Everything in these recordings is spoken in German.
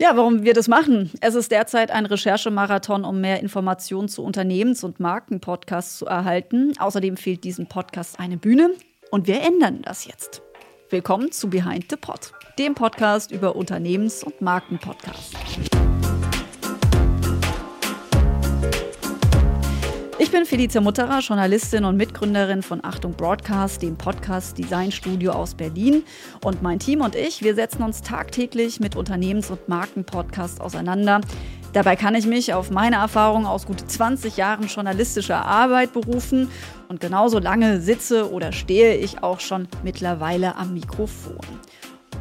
Ja, warum wir das machen? Es ist derzeit ein Recherchemarathon, um mehr Informationen zu Unternehmens- und Markenpodcasts zu erhalten. Außerdem fehlt diesem Podcast eine Bühne und wir ändern das jetzt. Willkommen zu Behind the Pod, dem Podcast über Unternehmens- und Markenpodcasts. Bin Felicia Mutterer, Journalistin und Mitgründerin von Achtung Broadcast, dem Podcast Design Studio aus Berlin. Und mein Team und ich, wir setzen uns tagtäglich mit Unternehmens- und Markenpodcasts auseinander. Dabei kann ich mich auf meine Erfahrung aus gut 20 Jahren journalistischer Arbeit berufen und genauso lange sitze oder stehe ich auch schon mittlerweile am Mikrofon.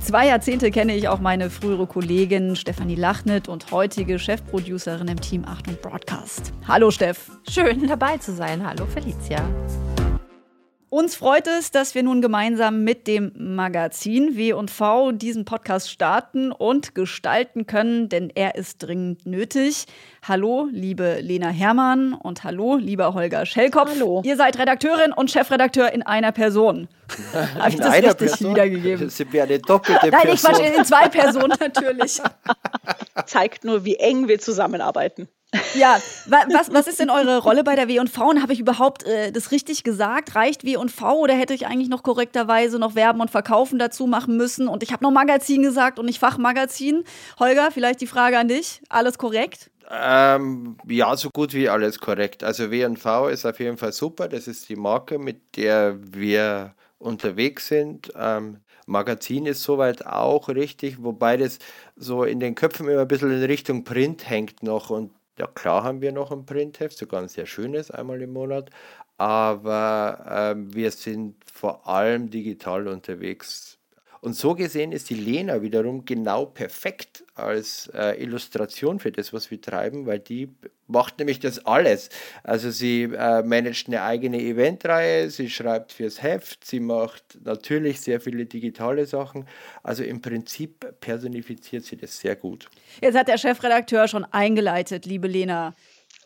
Zwei Jahrzehnte kenne ich auch meine frühere Kollegin Stefanie Lachnet und heutige Chefproducerin im Team Achtung Broadcast. Hallo Steff. Schön dabei zu sein. Hallo Felicia. Uns freut es, dass wir nun gemeinsam mit dem Magazin W&V diesen Podcast starten und gestalten können, denn er ist dringend nötig. Hallo, liebe Lena Herrmann und hallo, lieber Holger Schellkopf. Hallo. Ihr seid Redakteurin und Chefredakteur in einer Person. Habe ich das einer richtig Person? wiedergegeben? Das sind wir eine doppelte Nein, ich Person. quatsch in zwei Personen natürlich. zeigt nur, wie eng wir zusammenarbeiten. Ja, wa- was, was ist denn eure Rolle bei der W&V? Und habe ich überhaupt äh, das richtig gesagt? Reicht W&V oder hätte ich eigentlich noch korrekterweise noch Werben und Verkaufen dazu machen müssen? Und ich habe noch Magazin gesagt und nicht Fachmagazin. Holger, vielleicht die Frage an dich. Alles korrekt? Ähm, ja, so gut wie alles korrekt. Also W&V ist auf jeden Fall super. Das ist die Marke, mit der wir unterwegs sind. Ähm, Magazin ist soweit auch richtig, wobei das so in den Köpfen immer ein bisschen in Richtung Print hängt noch. Und ja, klar haben wir noch ein Printheft, sogar ein sehr schönes, einmal im Monat. Aber ähm, wir sind vor allem digital unterwegs. Und so gesehen ist die Lena wiederum genau perfekt als äh, Illustration für das, was wir treiben, weil die macht nämlich das alles. Also sie äh, managt eine eigene Eventreihe, sie schreibt fürs Heft, sie macht natürlich sehr viele digitale Sachen. Also im Prinzip personifiziert sie das sehr gut. Jetzt hat der Chefredakteur schon eingeleitet, liebe Lena.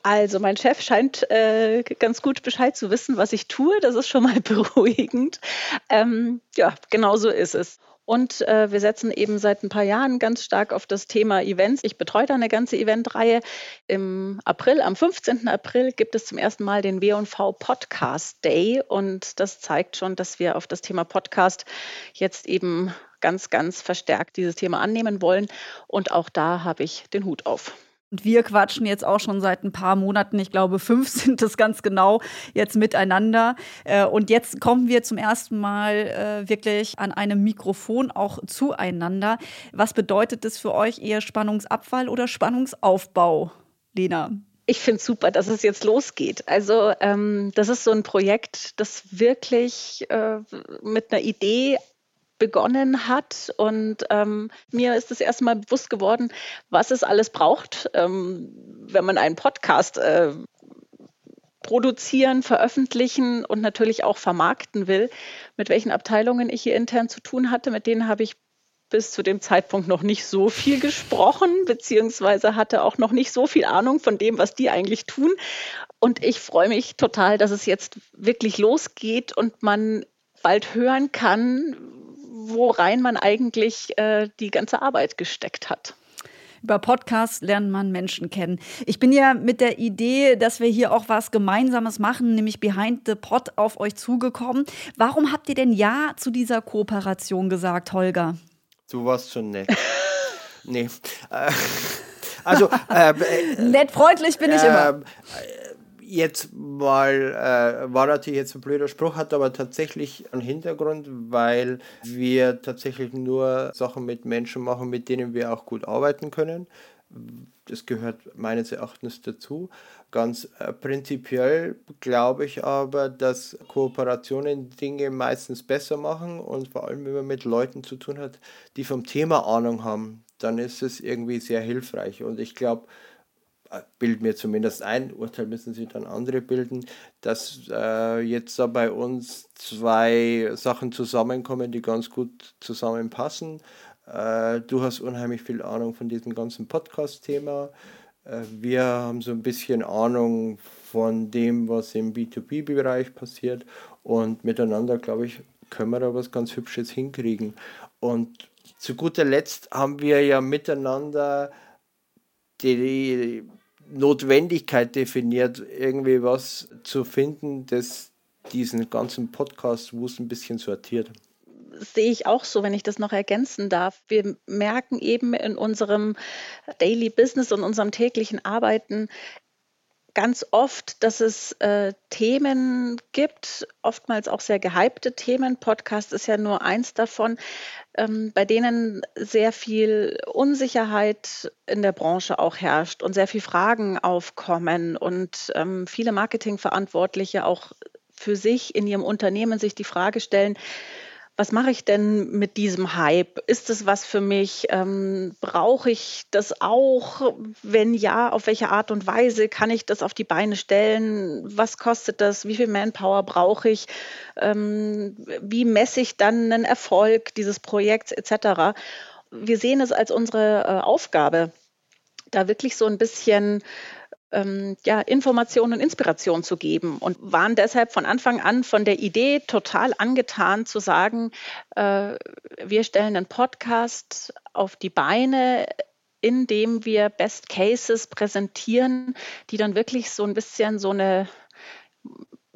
Also mein Chef scheint äh, ganz gut Bescheid zu wissen, was ich tue. Das ist schon mal beruhigend. Ähm, ja, genau so ist es. Und äh, wir setzen eben seit ein paar Jahren ganz stark auf das Thema Events. Ich betreue da eine ganze Eventreihe. Im April, am 15. April, gibt es zum ersten Mal den W&V Podcast Day. Und das zeigt schon, dass wir auf das Thema Podcast jetzt eben ganz, ganz verstärkt dieses Thema annehmen wollen. Und auch da habe ich den Hut auf. Und wir quatschen jetzt auch schon seit ein paar Monaten, ich glaube fünf sind es ganz genau, jetzt miteinander. Äh, Und jetzt kommen wir zum ersten Mal äh, wirklich an einem Mikrofon auch zueinander. Was bedeutet das für euch eher Spannungsabfall oder Spannungsaufbau, Lena? Ich finde es super, dass es jetzt losgeht. Also ähm, das ist so ein Projekt, das wirklich äh, mit einer Idee begonnen hat. Und ähm, mir ist das erste Mal bewusst geworden, was es alles braucht, ähm, wenn man einen Podcast äh, produzieren, veröffentlichen und natürlich auch vermarkten will. Mit welchen Abteilungen ich hier intern zu tun hatte, mit denen habe ich bis zu dem Zeitpunkt noch nicht so viel gesprochen, beziehungsweise hatte auch noch nicht so viel Ahnung von dem, was die eigentlich tun. Und ich freue mich total, dass es jetzt wirklich losgeht und man bald hören kann, worein man eigentlich äh, die ganze Arbeit gesteckt hat. Über Podcasts lernt man Menschen kennen. Ich bin ja mit der Idee, dass wir hier auch was Gemeinsames machen, nämlich Behind the Pod, auf euch zugekommen. Warum habt ihr denn Ja zu dieser Kooperation gesagt, Holger? Du warst schon nett. nee. Äh, also, äh, Nett freundlich bin ich immer. Jetzt mal, äh, war natürlich jetzt ein blöder Spruch, hat aber tatsächlich einen Hintergrund, weil wir tatsächlich nur Sachen mit Menschen machen, mit denen wir auch gut arbeiten können. Das gehört meines Erachtens dazu. Ganz äh, prinzipiell glaube ich aber, dass Kooperationen Dinge meistens besser machen und vor allem, wenn man mit Leuten zu tun hat, die vom Thema Ahnung haben, dann ist es irgendwie sehr hilfreich. Und ich glaube, bilden mir zumindest ein, Urteil müssen sie dann andere bilden, dass äh, jetzt da bei uns zwei Sachen zusammenkommen, die ganz gut zusammenpassen. Äh, du hast unheimlich viel Ahnung von diesem ganzen Podcast-Thema. Äh, wir haben so ein bisschen Ahnung von dem, was im B2B-Bereich passiert und miteinander, glaube ich, können wir da was ganz Hübsches hinkriegen. Und zu guter Letzt haben wir ja miteinander die Notwendigkeit definiert, irgendwie was zu finden, das diesen ganzen Podcast-Wust ein bisschen sortiert sehe ich auch so, wenn ich das noch ergänzen darf. Wir merken eben in unserem Daily Business und unserem täglichen Arbeiten, ganz oft, dass es äh, Themen gibt, oftmals auch sehr gehypte Themen. Podcast ist ja nur eins davon, ähm, bei denen sehr viel Unsicherheit in der Branche auch herrscht und sehr viele Fragen aufkommen und ähm, viele Marketingverantwortliche auch für sich in ihrem Unternehmen sich die Frage stellen, was mache ich denn mit diesem Hype? Ist es was für mich? Ähm, Brauche ich das auch? Wenn ja, auf welche Art und Weise kann ich das auf die Beine stellen? Was kostet das? Wie viel Manpower brauche ich? Ähm, wie messe ich dann einen Erfolg dieses Projekts etc.? Wir sehen es als unsere äh, Aufgabe, da wirklich so ein bisschen ähm, ja, Informationen und Inspiration zu geben und waren deshalb von Anfang an von der Idee total angetan zu sagen, äh, wir stellen einen Podcast auf die Beine, indem wir Best Cases präsentieren, die dann wirklich so ein bisschen so eine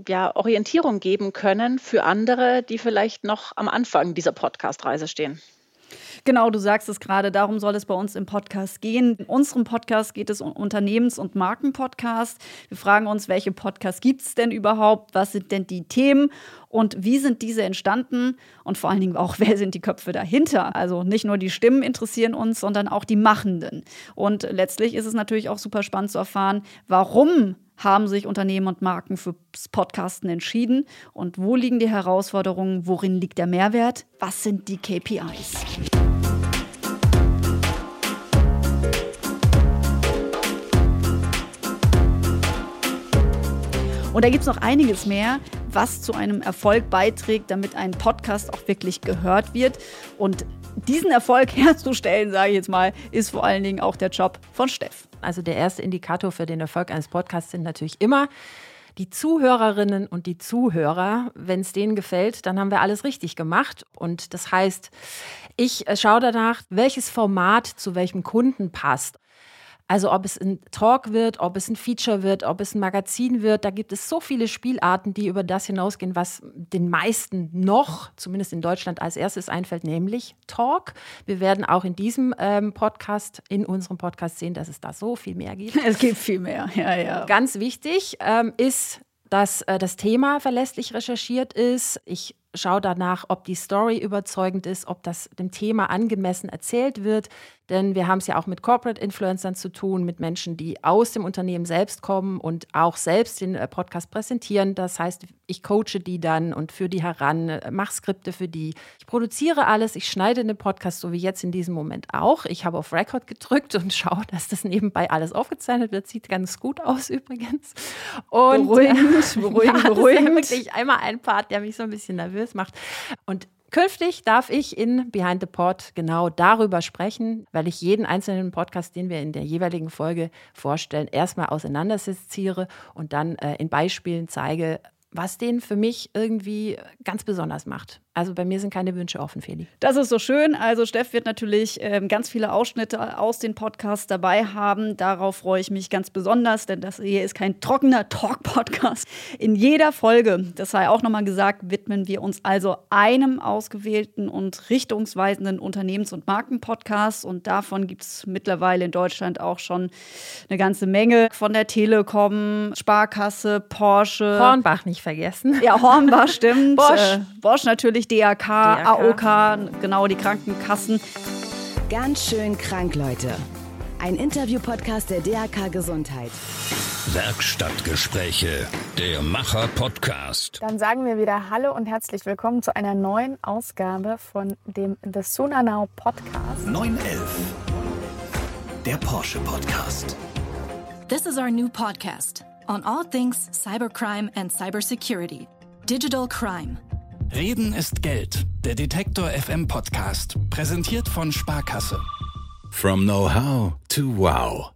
ja, Orientierung geben können für andere, die vielleicht noch am Anfang dieser Podcast-Reise stehen. Genau, du sagst es gerade, darum soll es bei uns im Podcast gehen. In unserem Podcast geht es um Unternehmens- und Markenpodcast. Wir fragen uns, welche Podcasts gibt es denn überhaupt? Was sind denn die Themen? Und wie sind diese entstanden? Und vor allen Dingen auch, wer sind die Köpfe dahinter? Also nicht nur die Stimmen interessieren uns, sondern auch die Machenden. Und letztlich ist es natürlich auch super spannend zu erfahren, warum haben sich Unternehmen und Marken fürs Podcasten entschieden und wo liegen die Herausforderungen, worin liegt der Mehrwert, was sind die KPIs. Und da gibt es noch einiges mehr, was zu einem Erfolg beiträgt, damit ein Podcast auch wirklich gehört wird. Und diesen Erfolg herzustellen, sage ich jetzt mal, ist vor allen Dingen auch der Job von Steff. Also der erste Indikator für den Erfolg eines Podcasts sind natürlich immer die Zuhörerinnen und die Zuhörer. Wenn es denen gefällt, dann haben wir alles richtig gemacht. Und das heißt, ich äh, schaue danach, welches Format zu welchem Kunden passt. Also ob es ein Talk wird, ob es ein Feature wird, ob es ein Magazin wird, da gibt es so viele Spielarten, die über das hinausgehen, was den meisten noch, zumindest in Deutschland, als erstes einfällt, nämlich Talk. Wir werden auch in diesem ähm, Podcast, in unserem Podcast sehen, dass es da so viel mehr gibt. Es gibt viel mehr, ja, ja. Ganz wichtig ähm, ist, dass äh, das Thema verlässlich recherchiert ist. Ich schaue danach, ob die Story überzeugend ist, ob das dem Thema angemessen erzählt wird. Denn wir haben es ja auch mit Corporate Influencern zu tun, mit Menschen, die aus dem Unternehmen selbst kommen und auch selbst den äh, Podcast präsentieren. Das heißt, ich coache die dann und führe die heran, äh, mache Skripte für die. Ich produziere alles, ich schneide den Podcast, so wie jetzt in diesem Moment auch. Ich habe auf Record gedrückt und schaue, dass das nebenbei alles aufgezeichnet wird. Sieht ganz gut aus übrigens. Und, beruhigend, beruhigend, ja, beruhigend. Das ist ja wirklich einmal ein Part, der mich so ein bisschen nervös macht. Und Künftig darf ich in Behind the Pod genau darüber sprechen, weil ich jeden einzelnen Podcast, den wir in der jeweiligen Folge vorstellen, erstmal auseinandersetziere und dann äh, in Beispielen zeige, was den für mich irgendwie ganz besonders macht. Also bei mir sind keine Wünsche offen, Feli. Das ist so schön. Also Steff wird natürlich ähm, ganz viele Ausschnitte aus den Podcasts dabei haben. Darauf freue ich mich ganz besonders, denn das hier ist kein trockener Talk-Podcast. In jeder Folge, das sei auch nochmal gesagt, widmen wir uns also einem ausgewählten und richtungsweisenden Unternehmens- und Marken-Podcast. Und davon gibt es mittlerweile in Deutschland auch schon eine ganze Menge. Von der Telekom, Sparkasse, Porsche. Hornbach nicht vergessen. Ja, Hornbach stimmt. Bosch. Äh, Bosch natürlich natürlich DRK, DRK, AOK, genau die Krankenkassen. Ganz schön krank, Leute. Ein Interview-Podcast der DRK Gesundheit. Werkstattgespräche, der Macher-Podcast. Dann sagen wir wieder Hallo und herzlich willkommen zu einer neuen Ausgabe von dem The Sooner Now Podcast. 911, der Porsche Podcast. This is our new podcast on all things cybercrime and cybersecurity. Digital Crime. Reden ist Geld. Der Detektor FM Podcast. Präsentiert von Sparkasse. From Know-how to Wow.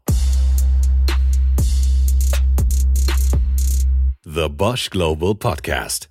The Bosch Global Podcast.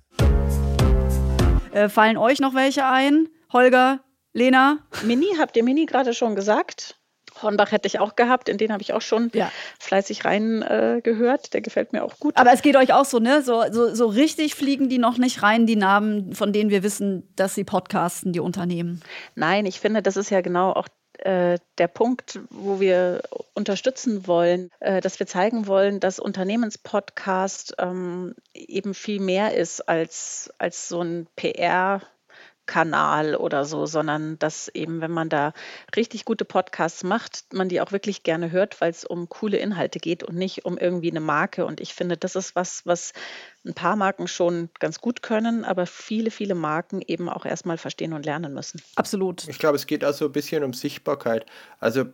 Äh, fallen euch noch welche ein? Holger, Lena? Mini, habt ihr Mini gerade schon gesagt? Hornbach hätte ich auch gehabt, in den habe ich auch schon ja. fleißig reingehört. Äh, Der gefällt mir auch gut. Aber es geht euch auch so, ne? So, so, so richtig fliegen die noch nicht rein, die Namen, von denen wir wissen, dass sie podcasten, die Unternehmen. Nein, ich finde, das ist ja genau auch äh, der Punkt, wo wir unterstützen wollen, äh, dass wir zeigen wollen, dass Unternehmenspodcast ähm, eben viel mehr ist als, als so ein PR- Kanal oder so, sondern dass eben, wenn man da richtig gute Podcasts macht, man die auch wirklich gerne hört, weil es um coole Inhalte geht und nicht um irgendwie eine Marke. Und ich finde, das ist was, was ein paar Marken schon ganz gut können, aber viele, viele Marken eben auch erstmal verstehen und lernen müssen. Absolut. Ich glaube, es geht auch so ein bisschen um Sichtbarkeit. Also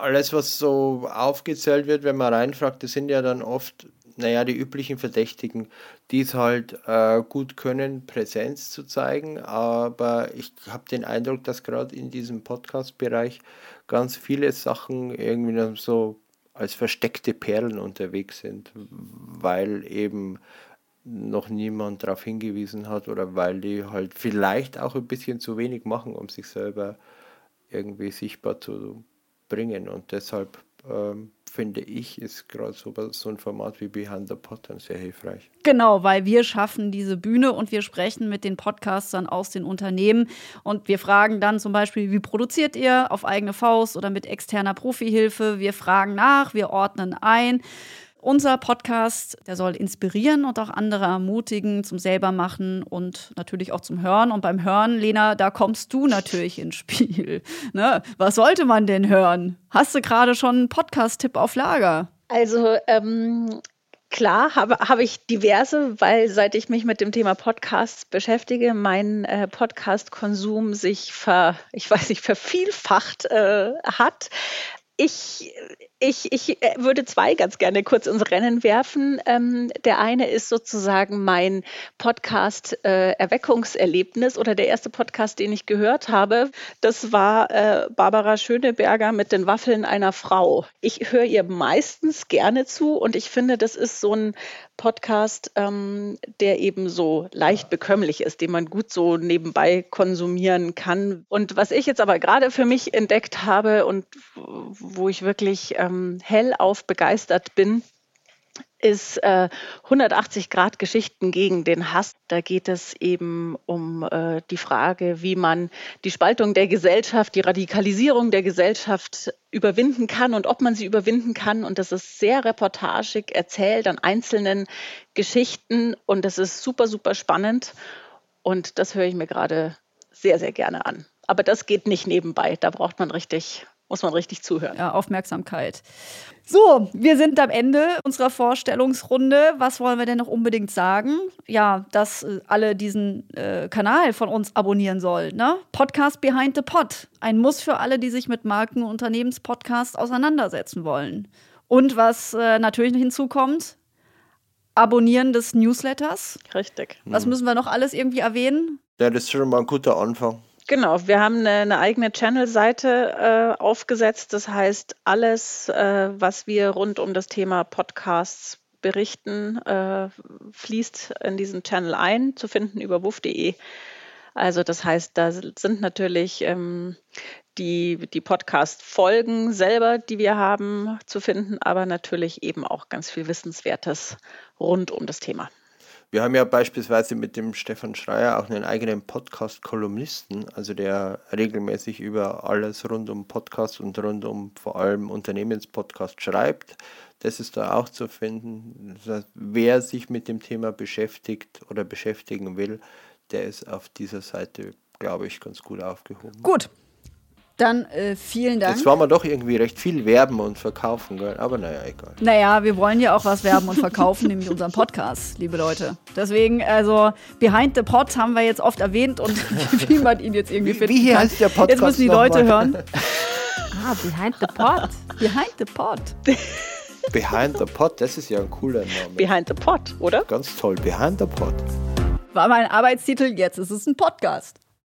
alles, was so aufgezählt wird, wenn man reinfragt, das sind ja dann oft naja, die üblichen Verdächtigen, die es halt äh, gut können, Präsenz zu zeigen. Aber ich habe den Eindruck, dass gerade in diesem Podcast-Bereich ganz viele Sachen irgendwie so als versteckte Perlen unterwegs sind, weil eben noch niemand darauf hingewiesen hat oder weil die halt vielleicht auch ein bisschen zu wenig machen, um sich selber irgendwie sichtbar zu bringen. Und deshalb ähm, finde ich, ist gerade so, so ein Format wie Behind the dann sehr hilfreich. Genau, weil wir schaffen diese Bühne und wir sprechen mit den Podcastern aus den Unternehmen und wir fragen dann zum Beispiel, wie produziert ihr auf eigene Faust oder mit externer Profihilfe? Wir fragen nach, wir ordnen ein. Unser Podcast, der soll inspirieren und auch andere ermutigen zum selbermachen und natürlich auch zum Hören. Und beim Hören, Lena, da kommst du natürlich ins Spiel. Ne? Was sollte man denn hören? Hast du gerade schon einen Podcast-Tipp auf Lager? Also ähm, Klar, habe, habe ich diverse, weil seit ich mich mit dem Thema Podcasts beschäftige, mein äh, Podcast-Konsum sich ver, ich weiß nicht, vervielfacht äh, hat. Ich ich, ich äh, würde zwei ganz gerne kurz ins Rennen werfen. Ähm, der eine ist sozusagen mein Podcast äh, Erweckungserlebnis oder der erste Podcast, den ich gehört habe. Das war äh, Barbara Schöneberger mit den Waffeln einer Frau. Ich höre ihr meistens gerne zu und ich finde, das ist so ein Podcast, ähm, der eben so leicht bekömmlich ist, den man gut so nebenbei konsumieren kann. Und was ich jetzt aber gerade für mich entdeckt habe und wo ich wirklich ähm, ähm, hellauf begeistert bin, ist äh, 180 Grad Geschichten gegen den Hass. Da geht es eben um äh, die Frage, wie man die Spaltung der Gesellschaft, die Radikalisierung der Gesellschaft überwinden kann und ob man sie überwinden kann. Und das ist sehr reportagig erzählt an einzelnen Geschichten und das ist super, super spannend. Und das höre ich mir gerade sehr, sehr gerne an. Aber das geht nicht nebenbei. Da braucht man richtig muss man richtig zuhören. Ja, Aufmerksamkeit. So, wir sind am Ende unserer Vorstellungsrunde. Was wollen wir denn noch unbedingt sagen? Ja, dass äh, alle diesen äh, Kanal von uns abonnieren sollen. Ne? Podcast Behind the Pod. Ein Muss für alle, die sich mit Marken- und Unternehmenspodcasts auseinandersetzen wollen. Und was äh, natürlich hinzukommt, Abonnieren des Newsletters. Richtig. Was müssen wir noch alles irgendwie erwähnen? Ja, das ist schon mal ein guter Anfang. Genau, wir haben eine, eine eigene Channel-Seite äh, aufgesetzt. Das heißt, alles, äh, was wir rund um das Thema Podcasts berichten, äh, fließt in diesen Channel ein, zu finden über wuff.de. Also das heißt, da sind natürlich ähm, die, die Podcast-Folgen selber, die wir haben, zu finden, aber natürlich eben auch ganz viel Wissenswertes rund um das Thema. Wir haben ja beispielsweise mit dem Stefan Schreier auch einen eigenen Podcast-Kolumnisten, also der regelmäßig über alles rund um Podcast und rund um vor allem Unternehmenspodcast schreibt. Das ist da auch zu finden. Das heißt, wer sich mit dem Thema beschäftigt oder beschäftigen will, der ist auf dieser Seite, glaube ich, ganz gut aufgehoben. Gut, dann äh, vielen Dank. Jetzt wollen wir doch irgendwie recht viel werben und verkaufen, gell? aber naja, egal. Naja, wir wollen ja auch was werben und verkaufen, nämlich unseren Podcast, liebe Leute. Deswegen, also, Behind the Pod haben wir jetzt oft erwähnt und wie man ihn jetzt irgendwie findet. Wie, wie heißt der Podcast? Jetzt müssen die Leute hören. Ah, Behind the Pod. Behind the Pod. Behind the Pod, das ist ja ein cooler Name. Behind the Pod, oder? Ganz toll, Behind the Pod. War mein Arbeitstitel, jetzt ist es ein Podcast.